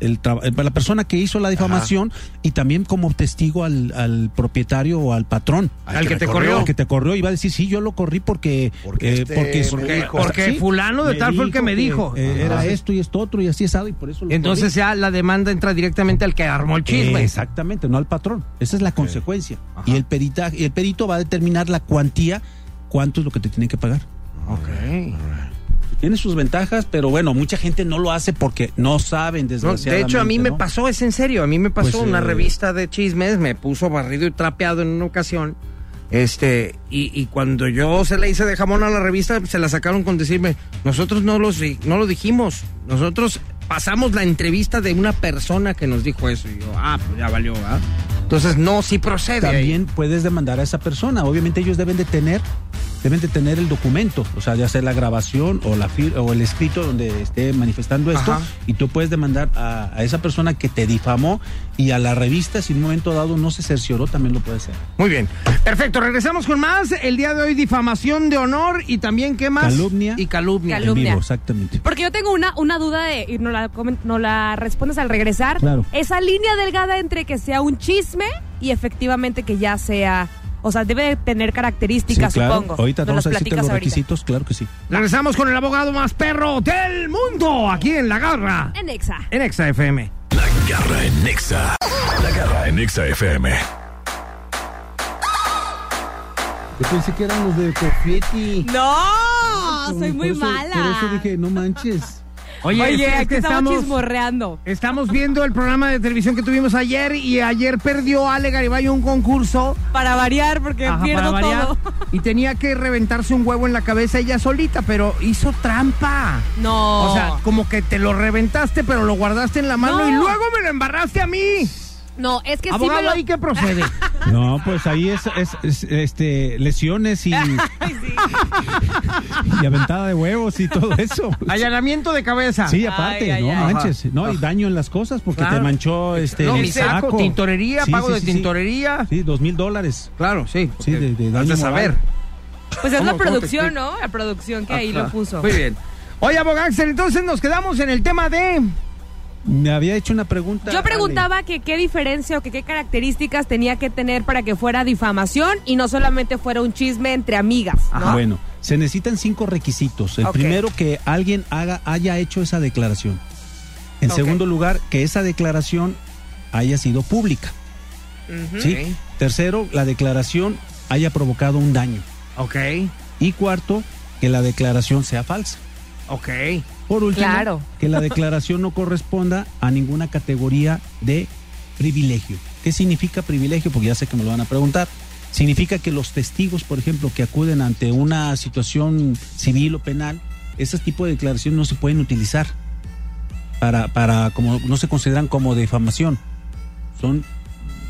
el- eh, la persona que hizo la difamación y también como testigo al, al propietario o al patrón. Al que te corrió. El que te corrió y va a decir, sí, yo lo corrí porque... Porque este me Porque, dijo. porque fulano de tal fue el que me dijo. eh, era esto y esto otro y así es y por eso lo Entonces corrí. ya la demanda entra directamente al que armó el chisme. Eh, exactamente, no al patrón. Esa es la consecuencia. Y el peritaje, el perito va a determinar la cuantía, cuánto es lo que te tienen que pagar. Ok. Tiene sus ventajas, pero bueno, mucha gente no lo hace porque no saben, No, desgraciadamente. de hecho, a mí me ¿no? pasó, es en serio, a mí me pasó Pues, una eh, revista de chismes, me puso barrido y trapeado en una ocasión. Este, y, y cuando yo se la hice de jamón a la revista, se la sacaron con decirme, nosotros no, los, no lo dijimos, nosotros pasamos la entrevista de una persona que nos dijo eso. Y yo, ah, pues ya valió, ¿ah? Entonces, no, sí procede. También puedes demandar a esa persona. Obviamente ellos deben de tener, deben de tener el documento, o sea, de hacer la grabación o la fir- o el escrito donde esté manifestando esto, Ajá. y tú puedes demandar a, a esa persona que te difamó y a la revista, si en un momento dado no se cercioró, también lo puede hacer. Muy bien. Perfecto, regresamos con más. El día de hoy, difamación de honor y también, ¿qué más? Calumnia. Y calumnia. Calumnia. Vivo, exactamente. Porque yo tengo una, una duda de, y no la, no la respondes al regresar. Claro. Esa línea delgada entre que sea un chisme y efectivamente que ya sea, o sea, debe de tener características, Sí, claro. supongo. Ahorita Nos vamos a decirte los ahorita. requisitos, claro que sí. Regresamos con el abogado más perro del mundo, aquí en La Garra, En Exa. en Exa FM. La garra en Nexa. La garra en Nexa FM. Yo pensé que eran los de Confetti. No, soy muy Por eso- mala. Por eso dije, no manches. Oye, Oye, es que aquí estamos estamos, chismorreando. estamos viendo el programa de televisión que tuvimos ayer y ayer perdió Ale Garibay un concurso. Para variar, porque ajá, pierdo para variar, todo. Y tenía que reventarse un huevo en la cabeza ella solita, pero hizo trampa. No. O sea, como que te lo reventaste, pero lo guardaste en la mano No. y luego me lo embarraste a mí. No, es que sí Abogado, me lo... ¿ahí qué procede? No, pues ahí es, es- es, este, lesiones y, Ay, sí. y aventada de huevos y todo eso. Allanamiento de cabeza. Sí, aparte, Ay, ay, no ay. manches, no, y daño en las cosas porque Claro. te manchó este No, el mi saco, saco. tintorería, Sí, pago sí, de sí, sí. tintorería. Sí, dos mil dólares. Claro, sí. Sí, de- de daño saber. Pues es ¿Cómo- la producción? ¿no? La producción que ahí Ajá. lo puso. Muy bien. Oye, abogado Axel, entonces nos quedamos en el tema de... Me había hecho una pregunta. Yo preguntaba que qué diferencia o que qué características tenía que tener para que fuera difamación y no solamente fuera un chisme entre amigas. Bueno, se necesitan cinco requisitos. El primero, que alguien haga, haya hecho esa declaración. En segundo lugar, que esa declaración haya sido pública. ¿sí? Tercero, la declaración haya provocado un daño. Ok, Y cuarto, que la declaración sea falsa. ok. Por último, Claro. que la declaración no corresponda a ninguna categoría de privilegio. ¿Qué significa privilegio? Porque ya sé que me lo van a preguntar. Significa que los testigos, por ejemplo, que acuden ante una situación civil o penal, ese tipo de declaraciones no se pueden utilizar para, para como no se consideran como difamación. Son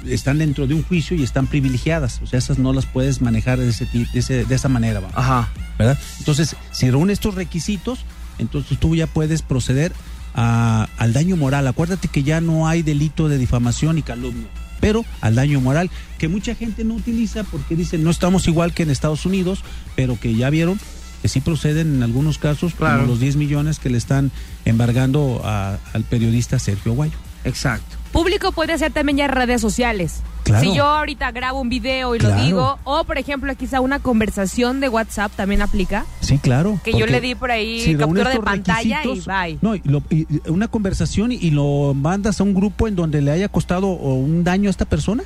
están dentro de un juicio y están privilegiadas, o sea, esas no las puedes manejar de ese, de ese- de esa manera, vamos. Ajá. ¿verdad? Entonces, si reúne estos requisitos, entonces tú ya puedes proceder a- al daño moral. Acuérdate que ya no hay delito de difamación y calumnia, pero al daño moral, que mucha gente no utiliza porque dicen no estamos igual que en Estados Unidos, pero que ya vieron que sí proceden en algunos casos, Claro. como los 10 millones que le están embargando a- al periodista Sergio Guayo. Exacto. Público puede ser también ya redes sociales. Claro. Si yo ahorita grabo un video y Claro. lo digo, o por ejemplo quizá una conversación de WhatsApp también aplica, Sí, claro. que yo le di por ahí si captura de pantalla y bye. No, y lo- y- una conversación y, y lo mandas a un grupo en donde le haya costado un daño a esta persona.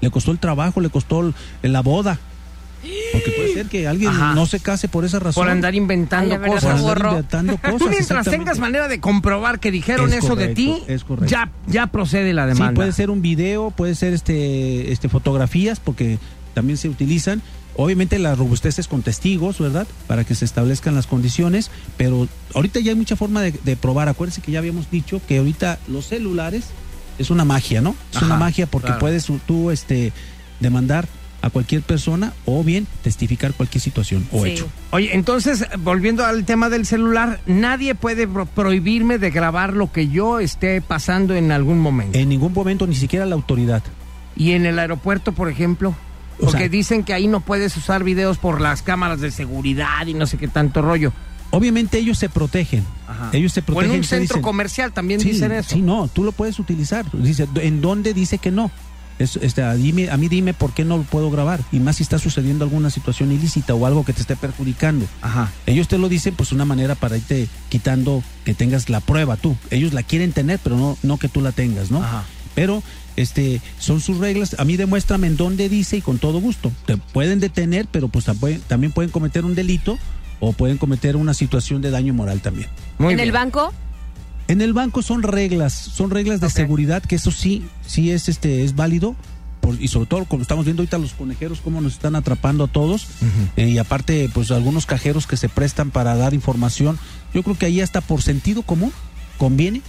Le costó el trabajo, le costó el- la boda. Porque puede ser que alguien Ajá. no se case por esa razón. Por andar inventando Ay, a ver, cosas. Por andar borro. inventando cosas. Tú mientras tengas manera de comprobar que dijeron Es eso de ti, es ya, ya procede la Sí, demanda. puede ser un video, puede ser este, este fotografías, porque también se utilizan. Obviamente la robustez es con testigos, ¿verdad? Para que se establezcan las condiciones, pero ahorita ya hay mucha forma de, de probar. Acuérdense que ya habíamos dicho que ahorita los celulares es una magia, ¿no? Es Ajá, una magia porque claro. puedes tú este, demandar a cualquier persona o bien testificar cualquier situación o Sí. hecho. Oye, entonces, volviendo al tema del celular, nadie puede pro- prohibirme de grabar lo que yo esté pasando en algún momento. En ningún momento, ni siquiera la autoridad. Y en el aeropuerto, por ejemplo, O porque sea- dicen que ahí no puedes usar videos por las cámaras de seguridad y no sé qué tanto rollo. Obviamente ellos se protegen. Ajá. Ellos se O en protegen. un centro dicen- comercial también Sí, dicen eso. Sí, no, tú lo puedes utilizar. Dice, ¿en dónde dice que no? Es, este, a, dime, a mí dime por qué no lo puedo grabar. Y más si está sucediendo alguna situación ilícita o algo que te esté perjudicando. Ajá. Ellos te lo dicen, pues una manera para irte quitando que tengas la prueba tú. Ellos la quieren tener, pero no, no que tú la tengas, ¿no? Ajá. Pero este son sus reglas. A mí demuéstrame en dónde dice y con todo gusto. Te pueden detener, pero pues también también pueden cometer un delito o pueden cometer una situación de daño moral también. Muy en bien. el banco, En el banco son reglas, son reglas de seguridad que eso sí, sí es este es válido. por- y sobre todo como estamos viendo ahorita los conejeros cómo nos están atrapando a todos eh, y aparte pues algunos cajeros que se prestan para dar información yo creo que ahí hasta por sentido común conviene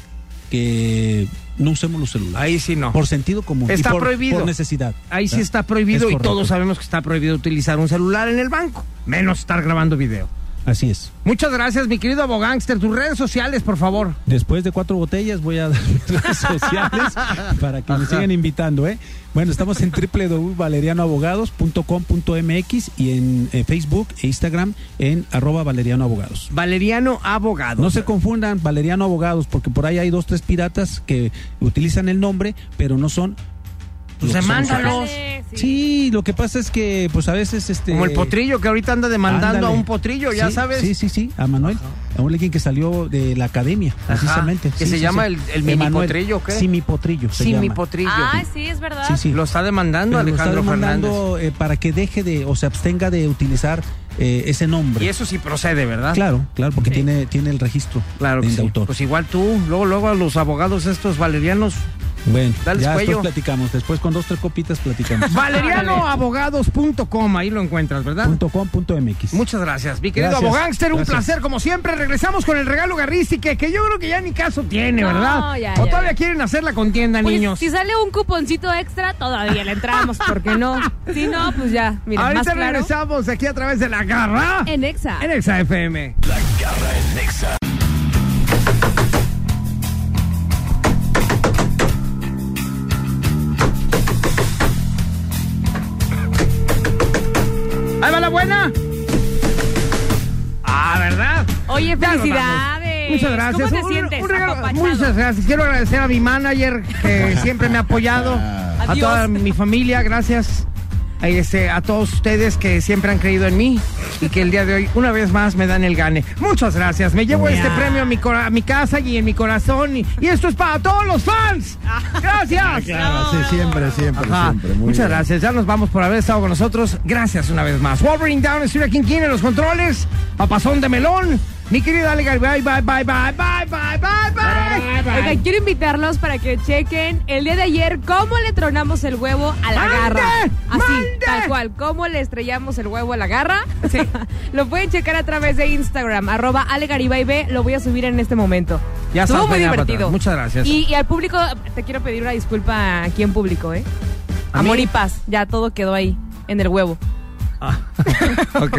que no usemos los celulares Ahí sí no. por sentido común y Está por- prohibido. por necesidad Ahí sí ¿verdad? está prohibido Es y correcto. todos sabemos que está prohibido utilizar un celular en el banco, menos estar grabando video. Así es Muchas gracias, mi querido abogánster. Tus redes sociales, por favor. Después de cuatro botellas voy a dar mis redes sociales para que me sigan invitando, ¿eh? Bueno, estamos en www.valerianoabogados.com.mx y en eh, Facebook e Instagram en arroba Valeriano Abogados. Valeriano Abogado. No se confundan Valeriano Abogados porque por ahí hay dos, tres piratas que utilizan el nombre, pero no son... Pues lo sí. Lo que pasa es que pues a veces este... Como el potrillo que ahorita anda demandando Ándale. a un potrillo, ya Sí, sabes. Sí, sí, sí, a Manuel. A un alguien que salió de la academia, Ajá, precisamente. que Sí, se sí, llama sí. el- el mini Emanuel. potrillo, ¿o qué? Sí, mi potrillo. se Sí, mi potrillo. Ah, sí, es verdad. Sí, sí. Lo está demandando Pero lo está Alejandro Fernández. demandando eh, para que deje de, o se abstenga de utilizar eh, ese nombre. Y eso sí procede, ¿verdad? Claro, claro, porque tiene, tiene el registro Claro que de sí. autor. Pues igual tú, luego, luego a los abogados estos valerianos. Bueno, dale ya cuello. después platicamos. Después con dos, tres copitas platicamos. Valerianoabogados.com, ahí lo encuentras, ¿verdad? punto com punto MX. Muchas gracias, mi querido Gracias, abogánster, un gracias. placer como siempre. Regresamos con el regalo garrística, que yo creo que ya ni caso tiene, No, ¿verdad? ya, o ya, todavía ya. quieren hacer la contienda, Pues, niños. si sale un cuponcito extra, todavía le entramos, ¿por qué no? Si no, pues ya, mira, más Ahorita claro. regresamos aquí a través de la garra En Exa. en Exa FM. La garra en Nexa. Oye, felicidades. Muchas gracias. ¿Cómo te Un- sientes? un regalo- muchas gracias. Quiero agradecer a mi manager que siempre me ha apoyado. A toda mi familia, gracias. A, este, a todos ustedes que siempre han creído en mí y que el día de hoy una vez más me dan el gane. Muchas gracias. Me llevo este premio a mi, cora- a mi casa y en mi corazón y, y esto es para todos los fans. Gracias. Claro, sí, siempre, siempre, Ajá. siempre. Muy Muchas bien. gracias. Ya nos vamos por haber estado con nosotros. Gracias una vez más. Wolverine Down, Estudio King King en los controles. Papazón de melón. Mi querido Ale bye bye, bye, bye, bye, bye, bye, bye. bye, Oiga, quiero invitarlos para que chequen el día de ayer cómo le tronamos el huevo a la garra. Así, tal cual, cómo le estrellamos el huevo a la garra. Lo pueden checar a través de Instagram, arroba Lo voy a subir en este momento. Ya Estuvo muy divertido. Muchas gracias. Y, al público, te quiero pedir una disculpa aquí en público, ¿eh? Amor y paz, ya todo quedó ahí, en el huevo. Ah. ok.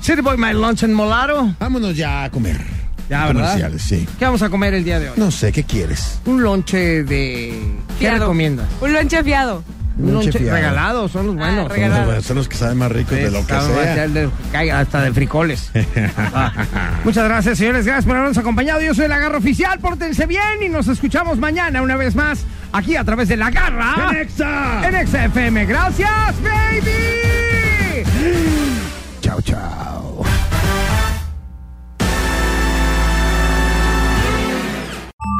City Boy, my lunch en Molaro. Vámonos ya a comer. Ya, ¿verdad? Comerciales, sí. ¿Qué vamos a comer el día de hoy? No sé, ¿qué quieres? Un lonche de... ¿Qué Fiado. recomiendas? Un lonche fiado. Un Lonche fiado. regalado, son los buenos. Ah, Son los regalado. buenos. Son los que saben más ricos de lo que sea. al de- caiga hasta de frijoles. Ah. Muchas gracias, señores. Gracias por habernos acompañado. Yo soy la Garra Oficial. Pórtense bien y nos escuchamos mañana una vez más aquí a través de La Garra. ¡En Exa! En Exa FM. Gracias, baby. Chao, chao.